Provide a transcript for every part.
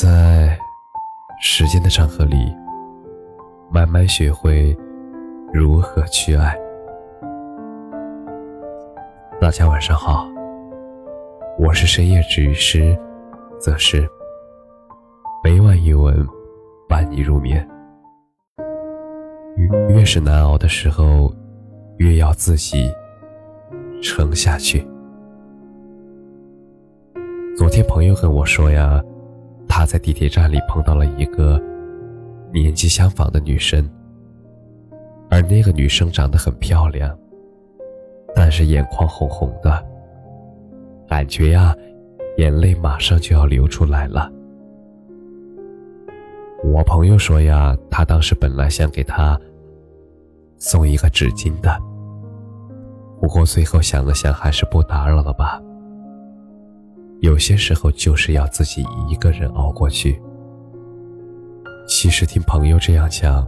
在时间的长河里，慢慢学会如何去爱。大家晚上好，我是深夜治愈师，则是每晚一文伴你入眠。越是难熬的时候，越要自己撑下去。昨天朋友跟我说呀。他在地铁站里碰到了一个年纪相仿的女生，而那个女生长得很漂亮，但是眼眶红红的，感觉呀，眼泪马上就要流出来了。我朋友说呀，他当时本来想给她送一个纸巾的，不过最后想了想，还是不打扰了吧。有些时候就是要自己一个人熬过去。其实听朋友这样讲，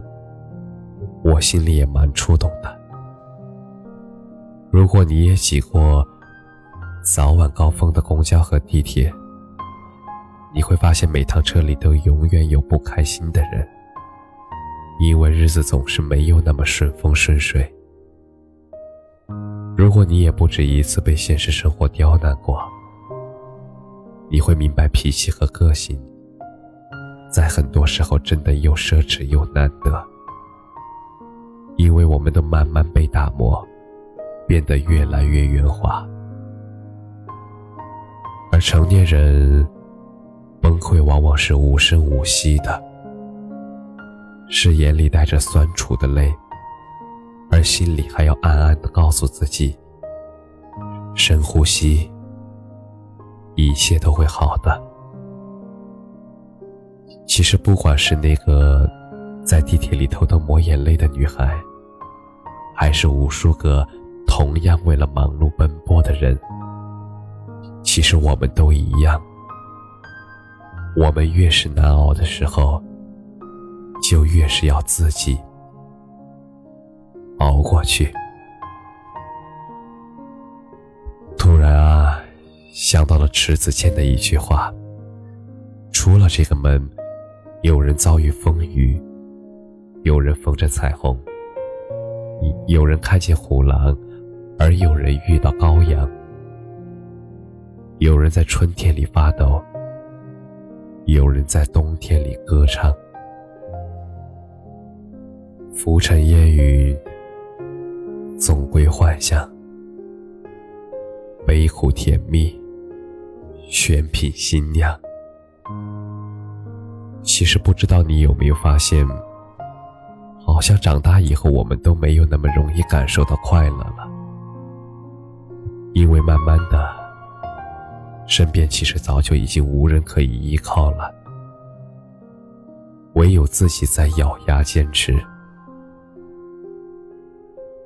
我心里也蛮触动的。如果你也挤过早晚高峰的公交和地铁，你会发现每趟车里都永远有不开心的人，因为日子总是没有那么顺风顺水。如果你也不止一次被现实生活刁难过。你会明白，脾气和个性，在很多时候真的又奢侈又难得，因为我们都慢慢被打磨，变得越来越圆滑。而成年人崩溃往往是无声无息的，是眼里带着酸楚的泪，而心里还要暗暗的告诉自己：深呼吸。一切都会好的。其实，不管是那个在地铁里偷偷抹眼泪的女孩，还是无数个同样为了忙碌奔波的人，其实我们都一样。我们越是难熬的时候，就越是要自己熬过去。想到了池子谦的一句话：“出了这个门，有人遭遇风雨，有人逢着彩虹，有人看见虎狼，而有人遇到羔羊；有人在春天里发抖，有人在冬天里歌唱。浮尘烟雨，总归幻想；悲苦甜蜜。”选品新娘。其实不知道你有没有发现，好像长大以后我们都没有那么容易感受到快乐了，因为慢慢的，身边其实早就已经无人可以依靠了，唯有自己在咬牙坚持。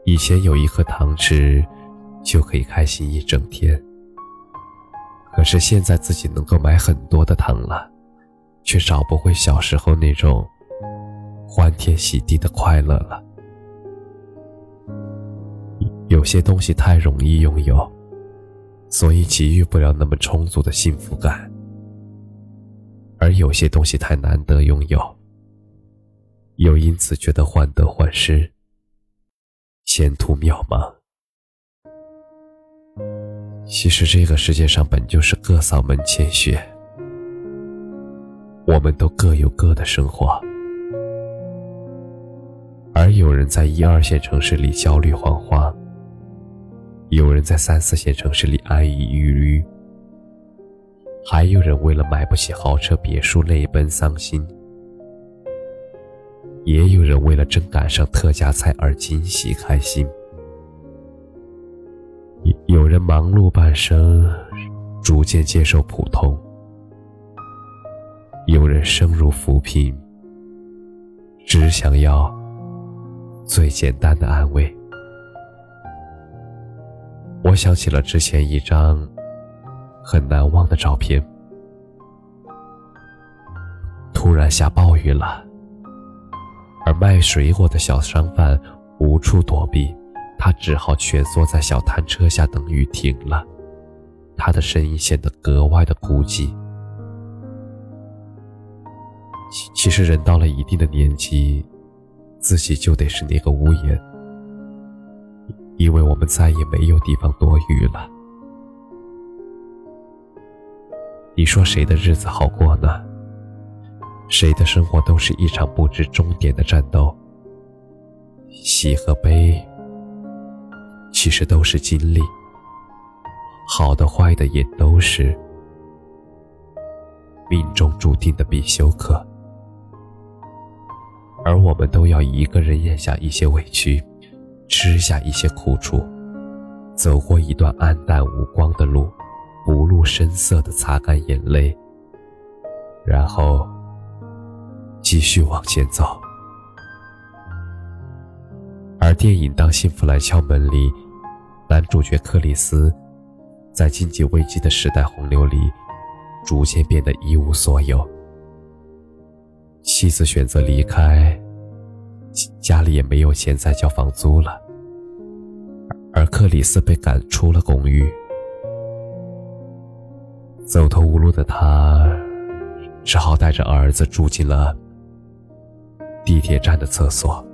以前有一颗糖吃，就可以开心一整天。可是现在自己能够买很多的糖了，却找不回小时候那种欢天喜地的快乐了。有些东西太容易拥有，所以给予不了那么充足的幸福感；而有些东西太难得拥有，又因此觉得患得患失，前途渺茫。其实这个世界上本就是各扫门前雪，我们都各有各的生活，而有人在一二线城市里焦虑惶惶，有人在三四线城市里安逸郁郁，还有人为了买不起豪车别墅泪奔伤心，也有人为了正赶上特价菜而惊喜开心。有人忙碌半生，逐渐接受普通；有人生如浮萍，只想要最简单的安慰。我想起了之前一张很难忘的照片，突然下暴雨了，而卖水果的小商贩无处躲避。他只好蜷缩在小摊车下等雨停了，他的身影显得格外的孤寂。其实人到了一定的年纪，自己就得是那个屋檐，因为我们再也没有地方躲雨了。你说谁的日子好过呢？谁的生活都是一场不知终点的战斗，喜和悲，其实都是经历，好的坏的也都是命中注定的必修课。而我们都要一个人咽下一些委屈，吃下一些苦楚，走过一段黯淡无光的路，不露声色的擦干眼泪，然后继续往前走。而电影《当幸福来敲门》里，男主角克里斯，在经济危机的时代洪流里，逐渐变得一无所有。妻子选择离开，家里也没有钱再交房租了，而克里斯被赶出了公寓。走投无路的他，只好带着儿子住进了地铁站的厕所。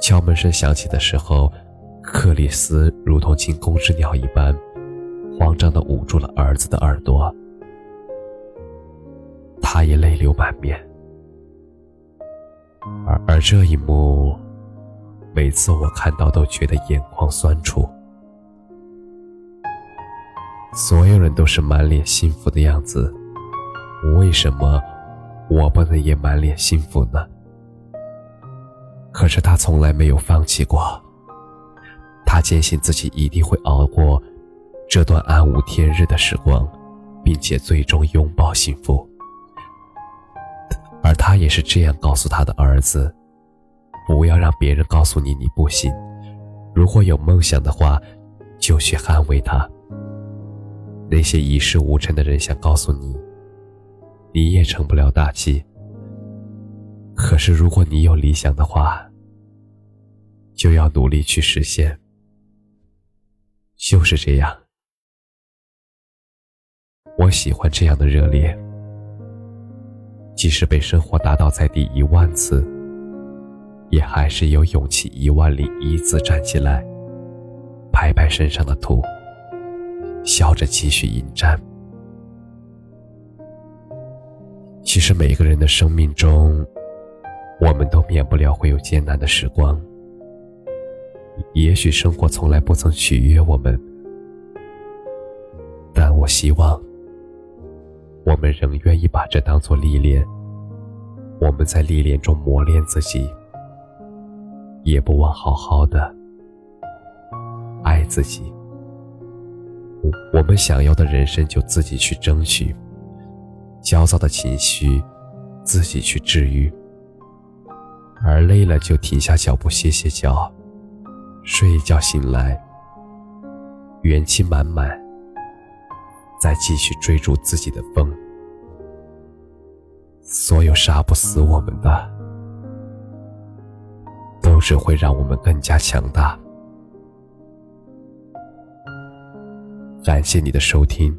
敲门声响起的时候，克里斯如同惊弓之鸟一般，慌张地捂住了儿子的耳朵。他也泪流满面，而而这一幕，每次我看到都觉得眼眶酸楚。所有人都是满脸幸福的样子，为什么我不能也满脸幸福呢？可是他从来没有放弃过，他坚信自己一定会熬过这段暗无天日的时光，并且最终拥抱幸福。而他也是这样告诉他的儿子：“不要让别人告诉你你不行。如果有梦想的话，就去捍卫它。那些一事无成的人想告诉你，你也成不了大器。可是如果你有理想的话，就要努力去实现。就是这样，我喜欢这样的热烈。”即使被生活打倒在地一万次，也还是有勇气一万零一次站起来，拍拍身上的土，笑着继续迎战。其实每个人的生命中，我们都免不了会有艰难的时光。也许生活从来不曾取悦我们，但我希望。我们仍愿意把这当做历练，我们在历练中磨练自己，也不忘好好的爱自己。我们想要的人生就自己去争取，焦躁的情绪自己去治愈，而累了就停下脚步歇歇脚，睡一觉醒来，元气满满。再继续追逐自己的风，所有杀不死我们的，都只会让我们更加强大。感谢你的收听，